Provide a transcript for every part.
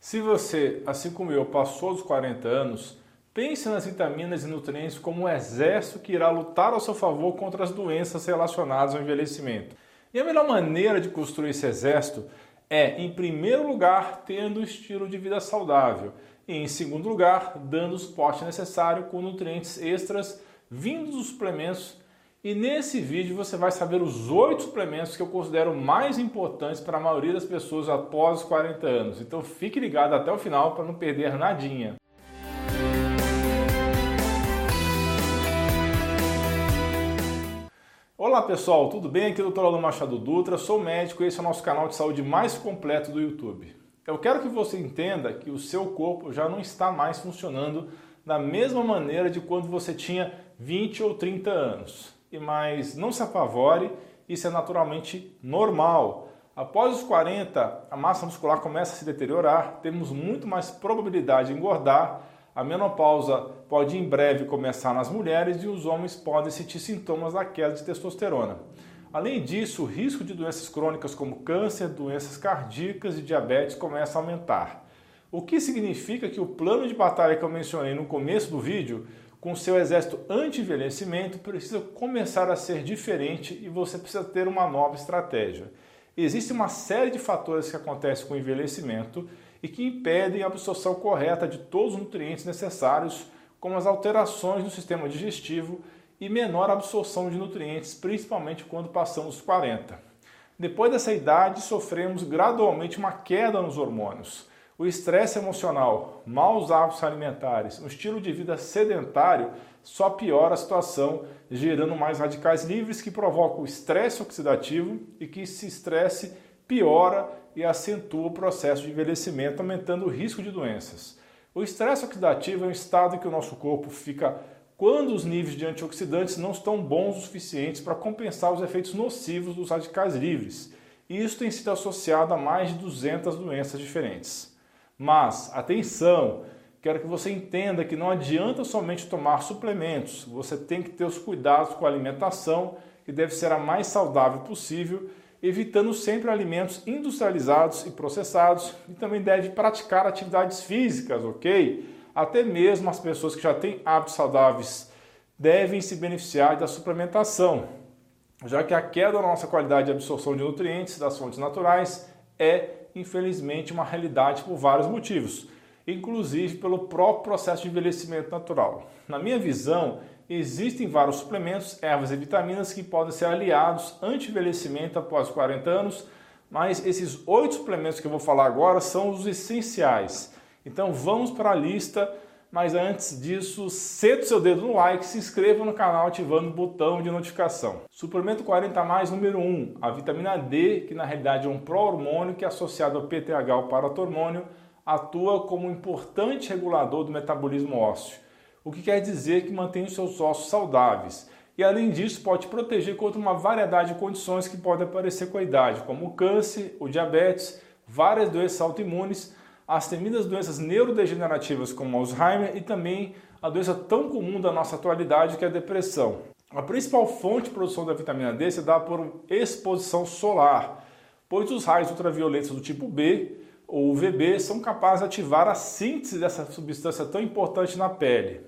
Se você, assim como eu, passou dos 40 anos, pense nas vitaminas e nutrientes como um exército que irá lutar ao seu favor contra as doenças relacionadas ao envelhecimento. E a melhor maneira de construir esse exército é, em primeiro lugar, tendo um estilo de vida saudável e, em segundo lugar, dando o suporte necessário com nutrientes extras vindos dos suplementos e nesse vídeo você vai saber os oito suplementos que eu considero mais importantes para a maioria das pessoas após os 40 anos. Então fique ligado até o final para não perder nadinha. Olá pessoal, tudo bem? Aqui é o Dr. Aldo Machado Dutra, sou médico e esse é o nosso canal de saúde mais completo do YouTube. Eu quero que você entenda que o seu corpo já não está mais funcionando da mesma maneira de quando você tinha 20 ou 30 anos mas não se apavore, isso é naturalmente normal. Após os 40, a massa muscular começa a se deteriorar, temos muito mais probabilidade de engordar. A menopausa pode em breve começar nas mulheres e os homens podem sentir sintomas da queda de testosterona. Além disso, o risco de doenças crônicas como câncer, doenças cardíacas e diabetes começa a aumentar. O que significa que o plano de batalha que eu mencionei no começo do vídeo com seu exército anti-envelhecimento precisa começar a ser diferente e você precisa ter uma nova estratégia. Existe uma série de fatores que acontecem com o envelhecimento e que impedem a absorção correta de todos os nutrientes necessários, como as alterações no sistema digestivo e menor absorção de nutrientes, principalmente quando passamos os 40. Depois dessa idade, sofremos gradualmente uma queda nos hormônios. O estresse emocional, maus hábitos alimentares, um estilo de vida sedentário só piora a situação, gerando mais radicais livres que provocam estresse oxidativo e que esse estresse piora e acentua o processo de envelhecimento, aumentando o risco de doenças. O estresse oxidativo é um estado em que o nosso corpo fica quando os níveis de antioxidantes não estão bons o suficientes para compensar os efeitos nocivos dos radicais livres. E isso tem sido associado a mais de 200 doenças diferentes. Mas, atenção, quero que você entenda que não adianta somente tomar suplementos, você tem que ter os cuidados com a alimentação, que deve ser a mais saudável possível, evitando sempre alimentos industrializados e processados, e também deve praticar atividades físicas, ok? Até mesmo as pessoas que já têm hábitos saudáveis devem se beneficiar da suplementação, já que a queda na nossa qualidade de absorção de nutrientes das fontes naturais é infelizmente, uma realidade por vários motivos, inclusive pelo próprio processo de envelhecimento natural. Na minha visão, existem vários suplementos, ervas e vitaminas que podem ser aliados anti-envelhecimento após 40 anos, mas esses oito suplementos que eu vou falar agora são os essenciais. Então vamos para a lista mas antes disso, seta o seu dedo no like, se inscreva no canal ativando o botão de notificação. Suplemento 40 mais número 1, a vitamina D, que na realidade é um pró-hormônio que é associado ao PTH, o paratormônio, atua como um importante regulador do metabolismo ósseo, o que quer dizer que mantém os seus ossos saudáveis. E além disso, pode proteger contra uma variedade de condições que podem aparecer com a idade, como o câncer, o diabetes, várias doenças autoimunes as temidas doenças neurodegenerativas como Alzheimer e também a doença tão comum da nossa atualidade que é a depressão. A principal fonte de produção da vitamina D se dá por exposição solar, pois os raios ultravioletos do tipo B ou UVB são capazes de ativar a síntese dessa substância tão importante na pele.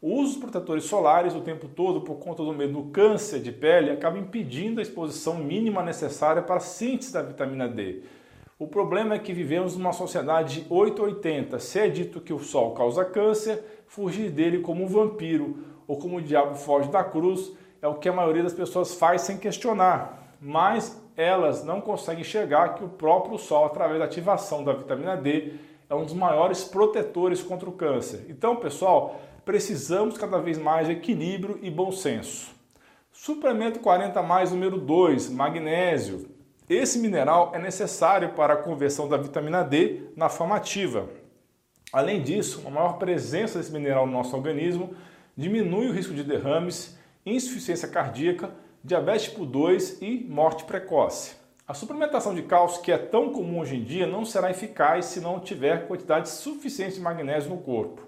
O uso dos protetores solares o tempo todo por conta do medo do câncer de pele acaba impedindo a exposição mínima necessária para a síntese da vitamina D o problema é que vivemos numa sociedade de 880. Se é dito que o sol causa câncer, fugir dele como um vampiro ou como o diabo foge da cruz é o que a maioria das pessoas faz sem questionar. Mas elas não conseguem enxergar que o próprio sol, através da ativação da vitamina D, é um dos maiores protetores contra o câncer. Então, pessoal, precisamos cada vez mais de equilíbrio e bom senso. Suplemento 40 mais número 2, magnésio. Esse mineral é necessário para a conversão da vitamina D na forma ativa. Além disso, uma maior presença desse mineral no nosso organismo diminui o risco de derrames, insuficiência cardíaca, diabetes tipo 2 e morte precoce. A suplementação de cálcio, que é tão comum hoje em dia, não será eficaz se não tiver quantidade suficiente de magnésio no corpo.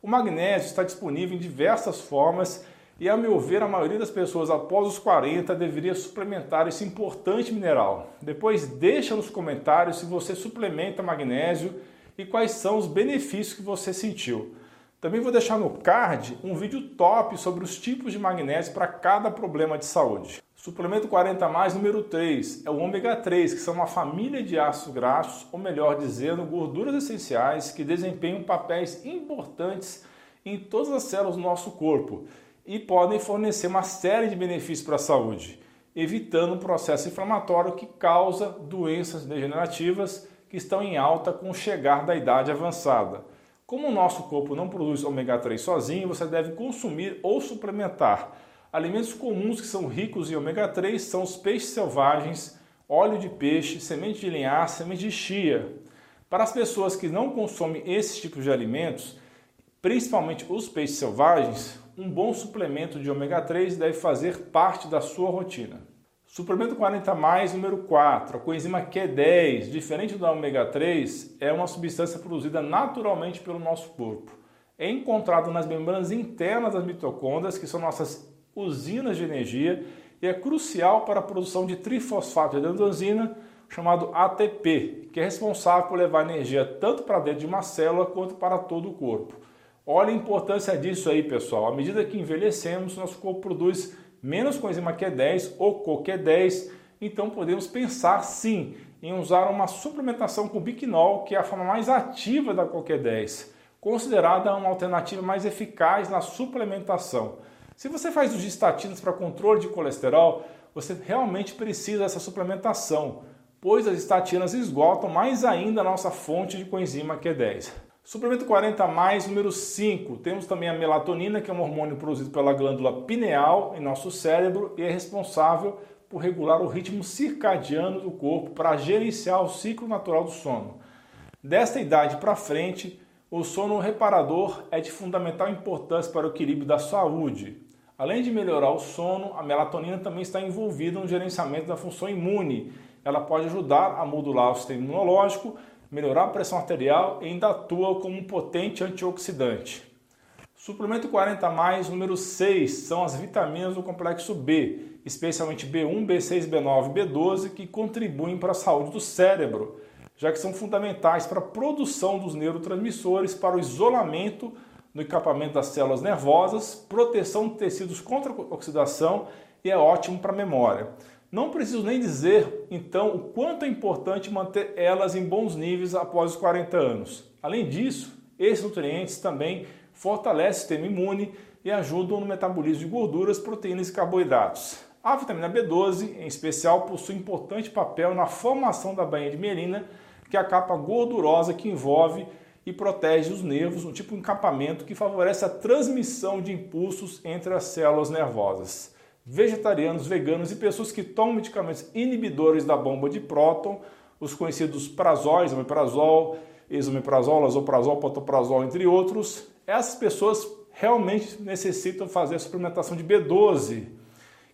O magnésio está disponível em diversas formas e, a meu ver, a maioria das pessoas após os 40 deveria suplementar esse importante mineral. Depois deixa nos comentários se você suplementa magnésio e quais são os benefícios que você sentiu. Também vou deixar no card um vídeo top sobre os tipos de magnésio para cada problema de saúde. Suplemento 40 mais número 3 é o ômega 3, que são uma família de ácidos graxos, ou melhor dizendo, gorduras essenciais que desempenham papéis importantes em todas as células do nosso corpo e podem fornecer uma série de benefícios para a saúde, evitando um processo inflamatório que causa doenças degenerativas que estão em alta com o chegar da idade avançada. Como o nosso corpo não produz ômega 3 sozinho, você deve consumir ou suplementar. Alimentos comuns que são ricos em ômega 3 são os peixes selvagens, óleo de peixe, semente de linhaça, semente de chia. Para as pessoas que não consomem esses tipos de alimentos, principalmente os peixes selvagens, um bom suplemento de ômega 3 deve fazer parte da sua rotina. Suplemento 40 mais número 4, a coenzima Q10, diferente da ômega 3, é uma substância produzida naturalmente pelo nosso corpo. É encontrado nas membranas internas das mitocôndrias, que são nossas usinas de energia, e é crucial para a produção de trifosfato de adenosina, chamado ATP, que é responsável por levar energia tanto para dentro de uma célula quanto para todo o corpo. Olha a importância disso aí, pessoal. À medida que envelhecemos, nosso corpo produz menos coenzima Q10 ou CoQ10, então podemos pensar sim em usar uma suplementação com biquinol, que é a forma mais ativa da CoQ10, considerada uma alternativa mais eficaz na suplementação. Se você faz de estatinas para controle de colesterol, você realmente precisa dessa suplementação, pois as estatinas esgotam mais ainda a nossa fonte de coenzima Q10. Suplemento 40 mais número 5. Temos também a melatonina, que é um hormônio produzido pela glândula pineal em nosso cérebro e é responsável por regular o ritmo circadiano do corpo para gerenciar o ciclo natural do sono. Desta idade para frente, o sono reparador é de fundamental importância para o equilíbrio da saúde. Além de melhorar o sono, a melatonina também está envolvida no gerenciamento da função imune. Ela pode ajudar a modular o sistema imunológico melhorar a pressão arterial e ainda atua como um potente antioxidante. Suplemento 40 mais número 6 são as vitaminas do complexo B, especialmente B1, B6, B9 e B12, que contribuem para a saúde do cérebro, já que são fundamentais para a produção dos neurotransmissores, para o isolamento no encapamento das células nervosas, proteção de tecidos contra oxidação e é ótimo para a memória. Não preciso nem dizer, então, o quanto é importante manter elas em bons níveis após os 40 anos. Além disso, esses nutrientes também fortalecem o sistema imune e ajudam no metabolismo de gorduras, proteínas e carboidratos. A vitamina B12, em especial, possui importante papel na formação da bainha de mielina, que é a capa gordurosa que envolve e protege os nervos, um tipo de encapamento que favorece a transmissão de impulsos entre as células nervosas vegetarianos, veganos e pessoas que tomam medicamentos inibidores da bomba de próton, os conhecidos prazóis, omeprazol, esomeprazol, azoprazol, potoprazol, entre outros. Essas pessoas realmente necessitam fazer a suplementação de B12,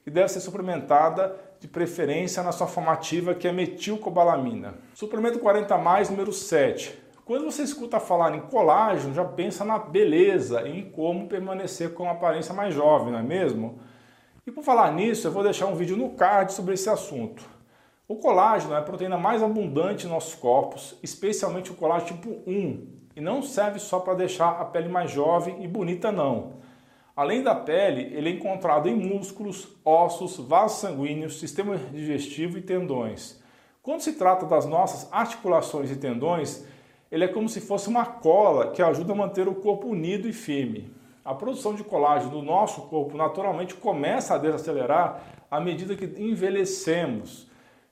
que deve ser suplementada de preferência na sua formativa, que é metilcobalamina. Suplemento 40 mais número 7. Quando você escuta falar em colágeno, já pensa na beleza, em como permanecer com uma aparência mais jovem, não é mesmo? E por falar nisso, eu vou deixar um vídeo no card sobre esse assunto. O colágeno é a proteína mais abundante em nossos corpos, especialmente o colágeno tipo 1, e não serve só para deixar a pele mais jovem e bonita não. Além da pele, ele é encontrado em músculos, ossos, vasos sanguíneos, sistema digestivo e tendões. Quando se trata das nossas articulações e tendões, ele é como se fosse uma cola que ajuda a manter o corpo unido e firme a produção de colágeno do nosso corpo naturalmente começa a desacelerar à medida que envelhecemos.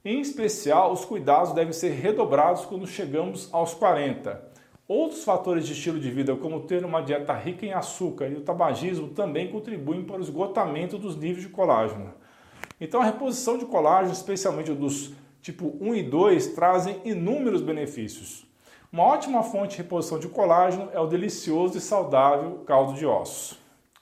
Em especial, os cuidados devem ser redobrados quando chegamos aos 40. Outros fatores de estilo de vida, como ter uma dieta rica em açúcar e o tabagismo, também contribuem para o esgotamento dos níveis de colágeno. Então, a reposição de colágeno, especialmente dos tipo 1 e 2, trazem inúmeros benefícios. Uma ótima fonte de reposição de colágeno é o delicioso e saudável caldo de ossos.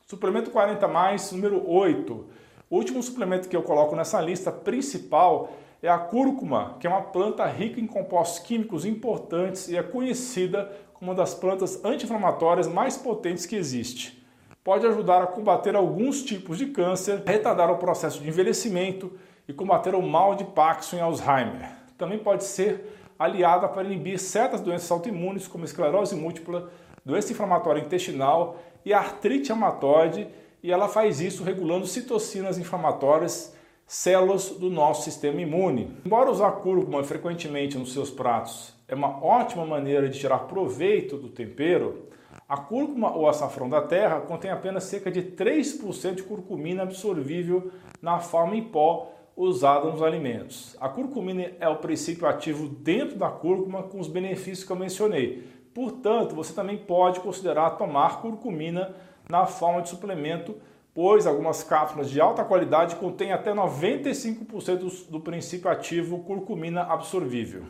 Suplemento 40 mais, número 8. O último suplemento que eu coloco nessa lista principal é a cúrcuma, que é uma planta rica em compostos químicos importantes e é conhecida como uma das plantas anti-inflamatórias mais potentes que existe. Pode ajudar a combater alguns tipos de câncer, retardar o processo de envelhecimento e combater o mal de Parkinson e Alzheimer. Também pode ser aliada para inibir certas doenças autoimunes, como esclerose múltipla, doença inflamatória intestinal e artrite reumatoide, e ela faz isso regulando citocinas inflamatórias, células do nosso sistema imune. Embora usar cúrcuma frequentemente nos seus pratos é uma ótima maneira de tirar proveito do tempero, a cúrcuma ou açafrão da terra contém apenas cerca de 3% de curcumina absorvível na forma em pó usada nos alimentos. A curcumina é o princípio ativo dentro da cúrcuma com os benefícios que eu mencionei. Portanto, você também pode considerar tomar curcumina na forma de suplemento, pois algumas cápsulas de alta qualidade contêm até 95% do princípio ativo curcumina absorvível.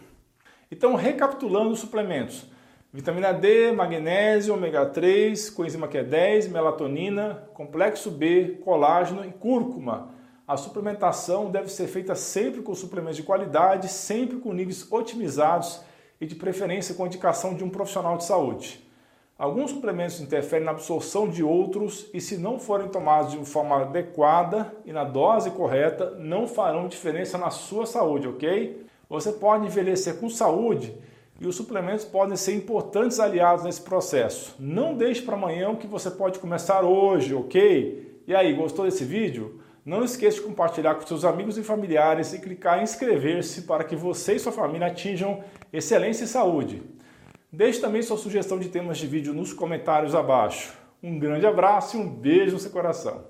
Então, recapitulando os suplementos: vitamina D, magnésio, ômega 3, coenzima Q10, melatonina, complexo B, colágeno e cúrcuma. A suplementação deve ser feita sempre com suplementos de qualidade, sempre com níveis otimizados e de preferência com indicação de um profissional de saúde. Alguns suplementos interferem na absorção de outros e, se não forem tomados de forma adequada e na dose correta, não farão diferença na sua saúde, ok? Você pode envelhecer com saúde e os suplementos podem ser importantes aliados nesse processo. Não deixe para amanhã o que você pode começar hoje, ok? E aí, gostou desse vídeo? Não esqueça de compartilhar com seus amigos e familiares e clicar em inscrever-se para que você e sua família atinjam excelência e saúde. Deixe também sua sugestão de temas de vídeo nos comentários abaixo. Um grande abraço e um beijo no seu coração.